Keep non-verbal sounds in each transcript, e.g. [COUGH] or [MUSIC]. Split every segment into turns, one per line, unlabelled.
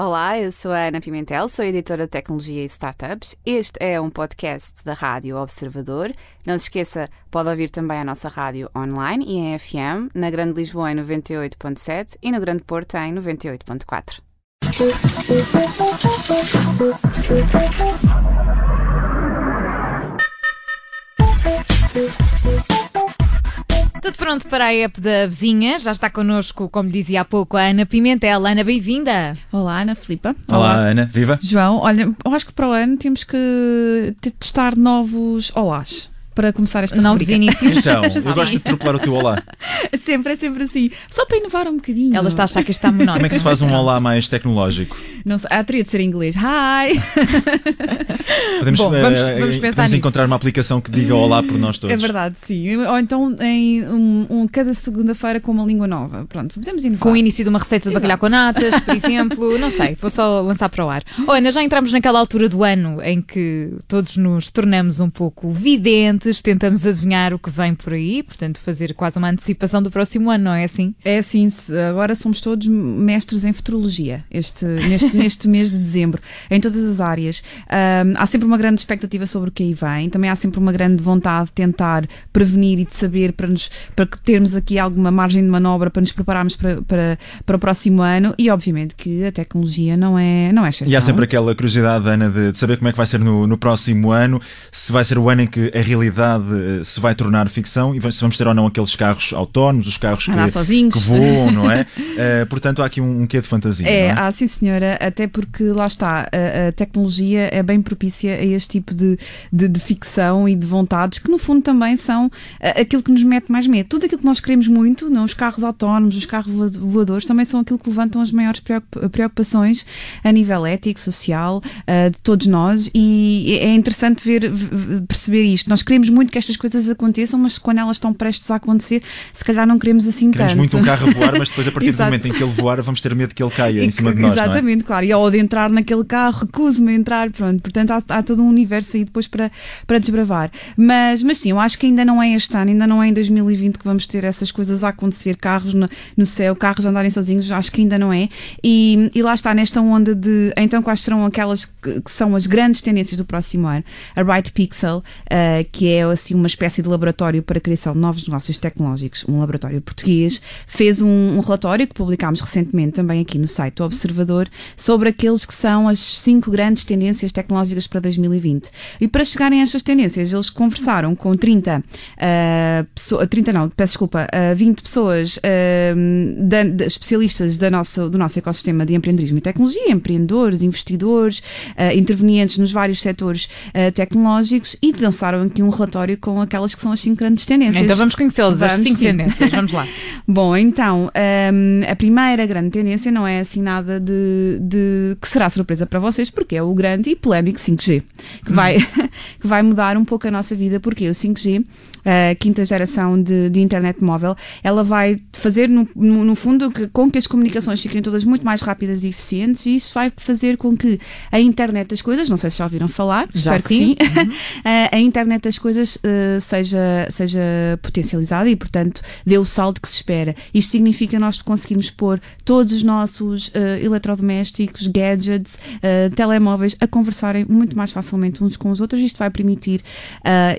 Olá, eu sou a Ana Pimentel, sou editora de tecnologia e startups. Este é um podcast da Rádio Observador. Não se esqueça, pode ouvir também a nossa rádio online e em FM, na Grande Lisboa em 98.7 e no Grande Porto em 98.4.
pronto para a app da vizinha. Já está connosco, como dizia há pouco, a Ana Pimentel. Ana, bem-vinda.
Olá, Ana Filipa.
Olá, Olá, Ana. Viva.
João, olha, eu acho que para o ano temos que testar novos olás para começar esta
Novos rubrica. inícios.
Então, eu gosto de tropelar o teu olá. [LAUGHS]
sempre, é sempre assim. Só para inovar um bocadinho.
Ela está a achar que está monótono.
Como é que se faz um olá mais tecnológico?
Não sei, ah, teria de ser em inglês. Hi! [LAUGHS]
Podemos, Bom, vamos, eh, vamos pensar podemos encontrar uma aplicação que diga olá por nós todos.
É verdade, sim. Ou então em um, um cada segunda-feira com uma língua nova. Pronto, podemos inovar.
Com o início de uma receita de bacalhau com natas, por [LAUGHS] exemplo. Não sei, vou só lançar para o ar. Oh, Ana, já entramos naquela altura do ano em que todos nos tornamos um pouco videntes, tentamos adivinhar o que vem por aí, portanto, fazer quase uma antecipação do próximo ano, não é assim?
É assim, agora somos todos mestres em futurologia este, neste, [LAUGHS] neste mês de dezembro, em todas as áreas. Um, há sempre uma grande expectativa sobre o que aí vem, também há sempre uma grande vontade de tentar prevenir e de saber para, nos, para termos aqui alguma margem de manobra para nos prepararmos para, para, para o próximo ano e, obviamente, que a tecnologia não é, não é exceção.
E há sempre aquela curiosidade, Ana, de, de saber como é que vai ser no, no próximo ano, se vai ser o ano em que a realidade se se vai tornar ficção e se vamos ter ou não aqueles carros autónomos, os carros que, que voam, não é? Uh, [LAUGHS] portanto, há aqui um, um quê de fantasia.
É,
é?
há sim, senhora, até porque lá está, a, a tecnologia é bem propícia a este tipo de, de, de, ficção e de vontades que, no fundo, também são uh, aquilo que nos mete mais medo. Tudo aquilo que nós queremos muito, não, os carros autónomos, os carros voadores, também são aquilo que levantam as maiores preocupações a nível ético, social, uh, de todos nós, e é interessante ver, perceber isto. Nós queremos muito que estas coisas aconteçam, mas quando elas estão prestes a acontecer, se calhar não queremos assim
queremos
tanto.
muito um carro a voar, mas depois a partir do momento em que ele voar, vamos ter medo que ele caia em cima de nós.
É? Exatamente,
é?
claro. E ao de entrar naquele carro, recuso-me a entrar, pronto. Portanto, há, há, todo um universo aí depois para, para desbravar. Mas, mas sim, eu acho que ainda não é este ano, ainda não é em 2020 que vamos ter essas coisas a acontecer, carros no, no céu, carros a andarem sozinhos, acho que ainda não é. E, e lá está, nesta onda de então quais serão aquelas que, que são as grandes tendências do próximo ano. A Right Pixel, uh, que é assim uma espécie de laboratório para a criação de novos negócios tecnológicos, um laboratório português, fez um, um, relatório que publicámos recentemente também aqui no site do Observador sobre aqueles que são as cinco grandes tendências tecnológicas para 2020. E para chegarem a estas tendências, eles conversaram com 30, uh, pessoa, 30 não, peço desculpa, uh, 20 pessoas uh, da, de, especialistas da nossa, do nosso ecossistema de empreendedorismo e tecnologia, empreendedores, investidores, uh, intervenientes nos vários setores tecnológicos e lançaram aqui um relatório com aquelas que são as cinco grandes tendências.
Então vamos conhecê-las, as cinco sim. tendências. Vamos lá. [LAUGHS]
Bom, então, um, a primeira grande tendência não é assim nada de, de, que será surpresa para vocês, porque é o grande e polémico 5G, que, hum. vai, [LAUGHS] que vai mudar um pouco a nossa vida, porque o 5G a quinta geração de, de, internet móvel, ela vai fazer, no, no, no, fundo, que, com que as comunicações fiquem todas muito mais rápidas e eficientes e isso vai fazer com que a internet das coisas, não sei se já ouviram falar,
já
espero
sim.
que sim, uhum. a, [LAUGHS] a, internet das coisas uh, seja, seja potencializada e, portanto, dê o salto que se espera. Isto significa nós conseguirmos pôr todos os nossos uh, eletrodomésticos, gadgets, uh, telemóveis a conversarem muito mais facilmente uns com os outros. Isto vai permitir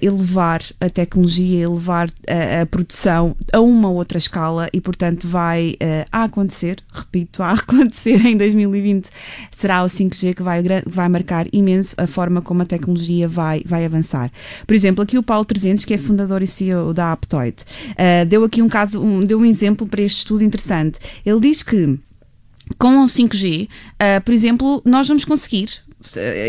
elevar a tecnologia elevar a, a, produção a uma outra escala e, portanto, vai uh, a acontecer, repito, a [LAUGHS] acontecer em 2020, será o 5G que vai, vai marcar imenso a forma como a tecnologia vai, vai avançar. Por exemplo, aqui o Paulo 300, que é fundador e CEO da Aptoid, uh, deu aqui um caso, um, deu um exemplo para este estudo interessante. Ele diz que com o 5G, uh, por exemplo, nós vamos conseguir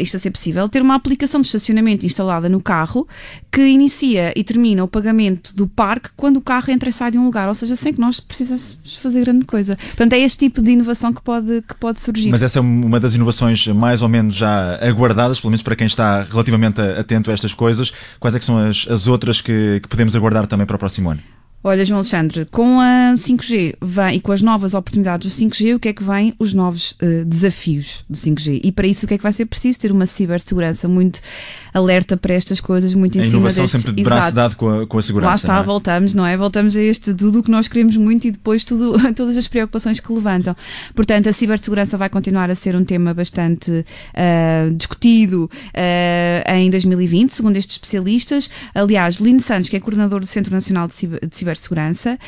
isto a ser possível, ter uma aplicação de estacionamento instalada no carro que inicia e termina o pagamento do parque quando o carro entra e sai de um lugar, ou seja, sem que nós precisássemos fazer grande coisa. Portanto, é este tipo de inovação que pode, que pode surgir.
Mas essa é uma das inovações mais ou menos já aguardadas, pelo menos para quem está relativamente atento a estas coisas. Quais é que são as, as outras que, que podemos aguardar também para o próximo ano?
Olha, João Alexandre, com a 5G vem, e com as novas oportunidades do 5G, o que é que vem? Os novos uh, desafios do 5G. E para isso, o que é que vai ser preciso? Ter uma cibersegurança muito alerta para estas coisas, muito em a cima
destes... sempre de braço Exato. dado com a, com a segurança.
Lá está,
é?
voltamos, não é? Voltamos a este tudo o que nós queremos muito e depois tudo, [LAUGHS] todas as preocupações que levantam. Portanto, a cibersegurança vai continuar a ser um tema bastante uh, discutido uh, em 2020, segundo estes especialistas. Aliás, Lino Santos, que é coordenador do Centro Nacional de, Ciber, de cibersegurança,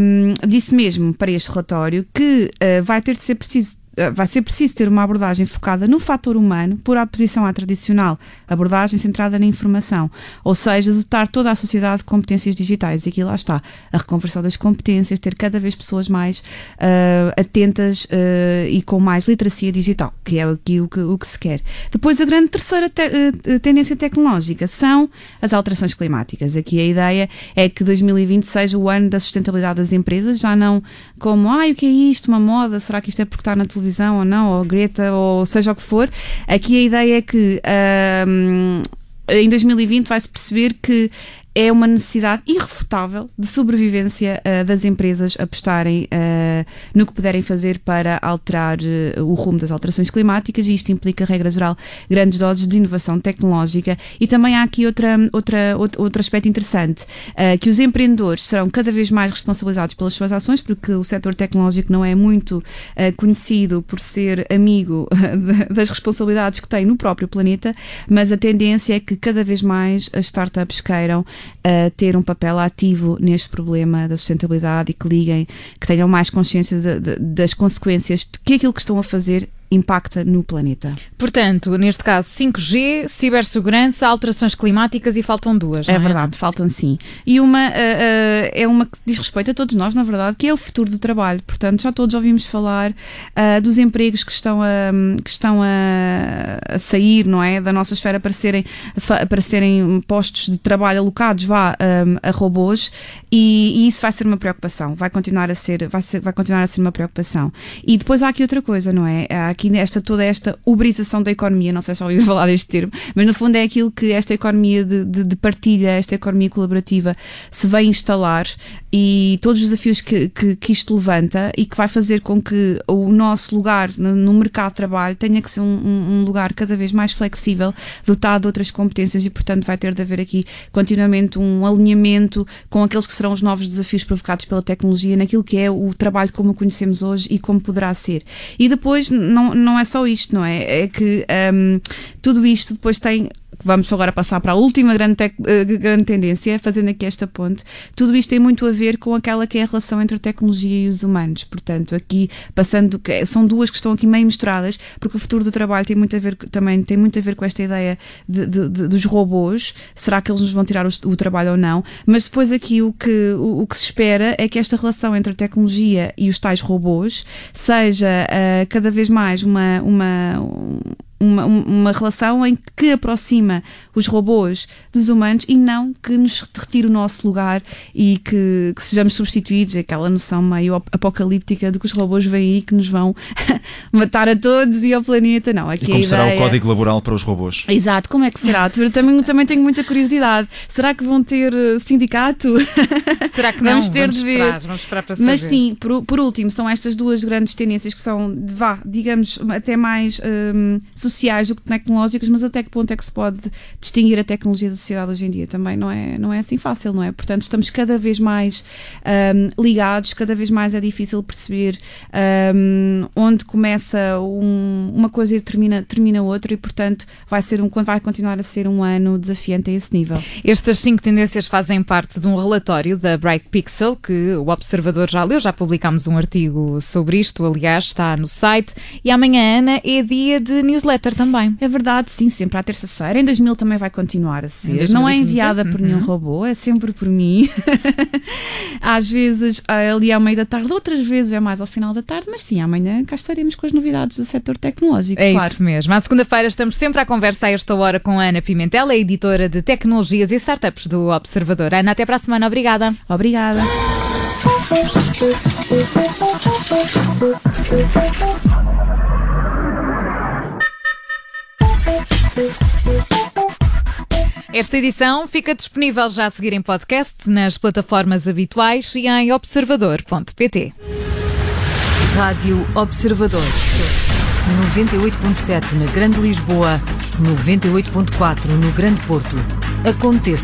um, disse mesmo para este relatório que uh, vai ter de ser preciso vai ser preciso ter uma abordagem focada no fator humano, por oposição à tradicional abordagem centrada na informação, ou seja, dotar toda a sociedade de competências digitais. E aqui lá está, a reconversão das competências, ter cada vez pessoas mais uh, atentas uh, e com mais literacia digital, que é aqui o que, o que se quer. Depois, a grande terceira te tendência tecnológica são as alterações climáticas. Aqui a ideia é que 2020 seja o ano da sustentabilidade das empresas, já não como, ai, ah, o que é isto, uma moda, será que isto é porque está na televisão? Ou não, ou Greta, ou seja o que for. Aqui a ideia é que em 2020 vai-se perceber que é uma necessidade irrefutável de sobrevivência uh, das empresas apostarem uh, no que puderem fazer para alterar uh, o rumo das alterações climáticas e isto implica, regra geral, grandes doses de inovação tecnológica. E também há aqui outra, outra, outro, outro aspecto interessante, que os empreendedores serão cada vez mais responsabilizados pelas suas ações porque o setor tecnológico não é muito conhecido por ser amigo [LAUGHS] das responsabilidades que tem no próprio planeta, mas a tendência é que cada vez mais as startups queiram a ter um papel ativo neste problema da sustentabilidade e que liguem, que tenham mais consciência de, de, das consequências que aquilo que estão a fazer impacta no planeta.
Portanto, neste caso 5G, cibersegurança, alterações climáticas e faltam duas.
É, é, verdade, faltam sim. E uma uh, uh, é uma que diz respeito a todos nós, na verdade, que é o futuro do trabalho. Portanto, já todos ouvimos falar uh, dos empregos que estão, a, que estão a, a, sair, não é, da nossa esfera para serem para serem postos de trabalho alocados vá um, a robôs e, e, isso vai ser uma preocupação. Vai continuar a ser, vai ser, vai continuar a ser uma preocupação. E depois há aqui outra coisa, não é? Há aqui nesta, toda esta uberização da economia, não sei se já ouviu falar deste termo, mas no fundo é aquilo que esta economia de, de, de partilha, esta economia colaborativa se vai instalar e todos os desafios que, que, que, isto levanta e que vai fazer com que o nosso lugar no mercado de trabalho tenha que ser um, um, lugar cada vez mais flexível, dotado de outras competências e, portanto, vai ter de haver aqui continuamente um alinhamento com aqueles que serão os novos desafios provocados pela tecnologia naquilo que é o trabalho como o conhecemos hoje e como poderá ser. E depois, não, não é só isto, não é? É que um, tudo isto depois tem vamos agora passar para a última grande, uh, grande tendência, fazendo aqui esta ponte. Tudo isto tem muito a ver com aquela que é a relação entre a tecnologia e os humanos. Portanto, aqui passando, são duas que estão aqui meio misturadas, porque o futuro do trabalho tem muito a ver também tem muito a ver com esta ideia de, de, de, dos robôs. Será que eles nos vão tirar o, o trabalho ou não? Mas depois aqui o que, o, o, que se espera é que esta relação entre a tecnologia e os tais robôs seja uh, cada vez mais uma, uma uma, uma relação em que aproxima os robôs dos humanos e não que nos retire o nosso lugar e que, que sejamos substituídos, aquela noção meio apocalíptica de que os robôs vêm aí que nos vão [LAUGHS] matar a todos e ao planeta. Não, aqui
e como será o código laboral para os robôs?
Exato, como é que será? Eu também, também tenho muita curiosidade. Será que vão ter eh, sindicato? [LAUGHS]
Será que não? Vamos ter vamos de ver. Esperar, vamos esperar para saber.
Mas sim, por, por último, são estas duas grandes tendências que são, vá, digamos, até mais um, sociais do que tecnológicas, mas até que ponto é que se pode distinguir a tecnologia da sociedade hoje em dia? Também não é, não é assim fácil, não é? Portanto, estamos cada vez mais um, ligados, cada vez mais é difícil perceber um, onde começa um, uma coisa e termina, termina outra, e portanto vai, ser um, vai continuar a ser um ano desafiante a esse nível.
Estas cinco tendências fazem parte de um relatório da Bright Pixel que o Observador já leu, já publicámos um artigo sobre isto, aliás, está no site. E amanhã, Ana, é dia de newsletter também também.
É verdade, sim, sempre à terça-feira. Em 2000 também vai continuar a ser. Não é enviada por nenhum uhum. robô, é sempre por mim. [LAUGHS] Às vezes ali ao meio da tarde, outras vezes é mais ao final da tarde, mas sim, amanhã cá estaremos com as novidades do setor tecnológico.
É
claro.
isso mesmo. À segunda-feira estamos sempre à conversa a esta hora com a Ana Pimentel, a editora de tecnologias e startups do Observador. Ana, até para a semana. Obrigada.
Obrigada. [LAUGHS]
Esta edição fica disponível já a seguir em podcast nas plataformas habituais e em observador.pt.
Rádio Observador. 98.7 na Grande Lisboa, 98.4 no Grande Porto. Aconteça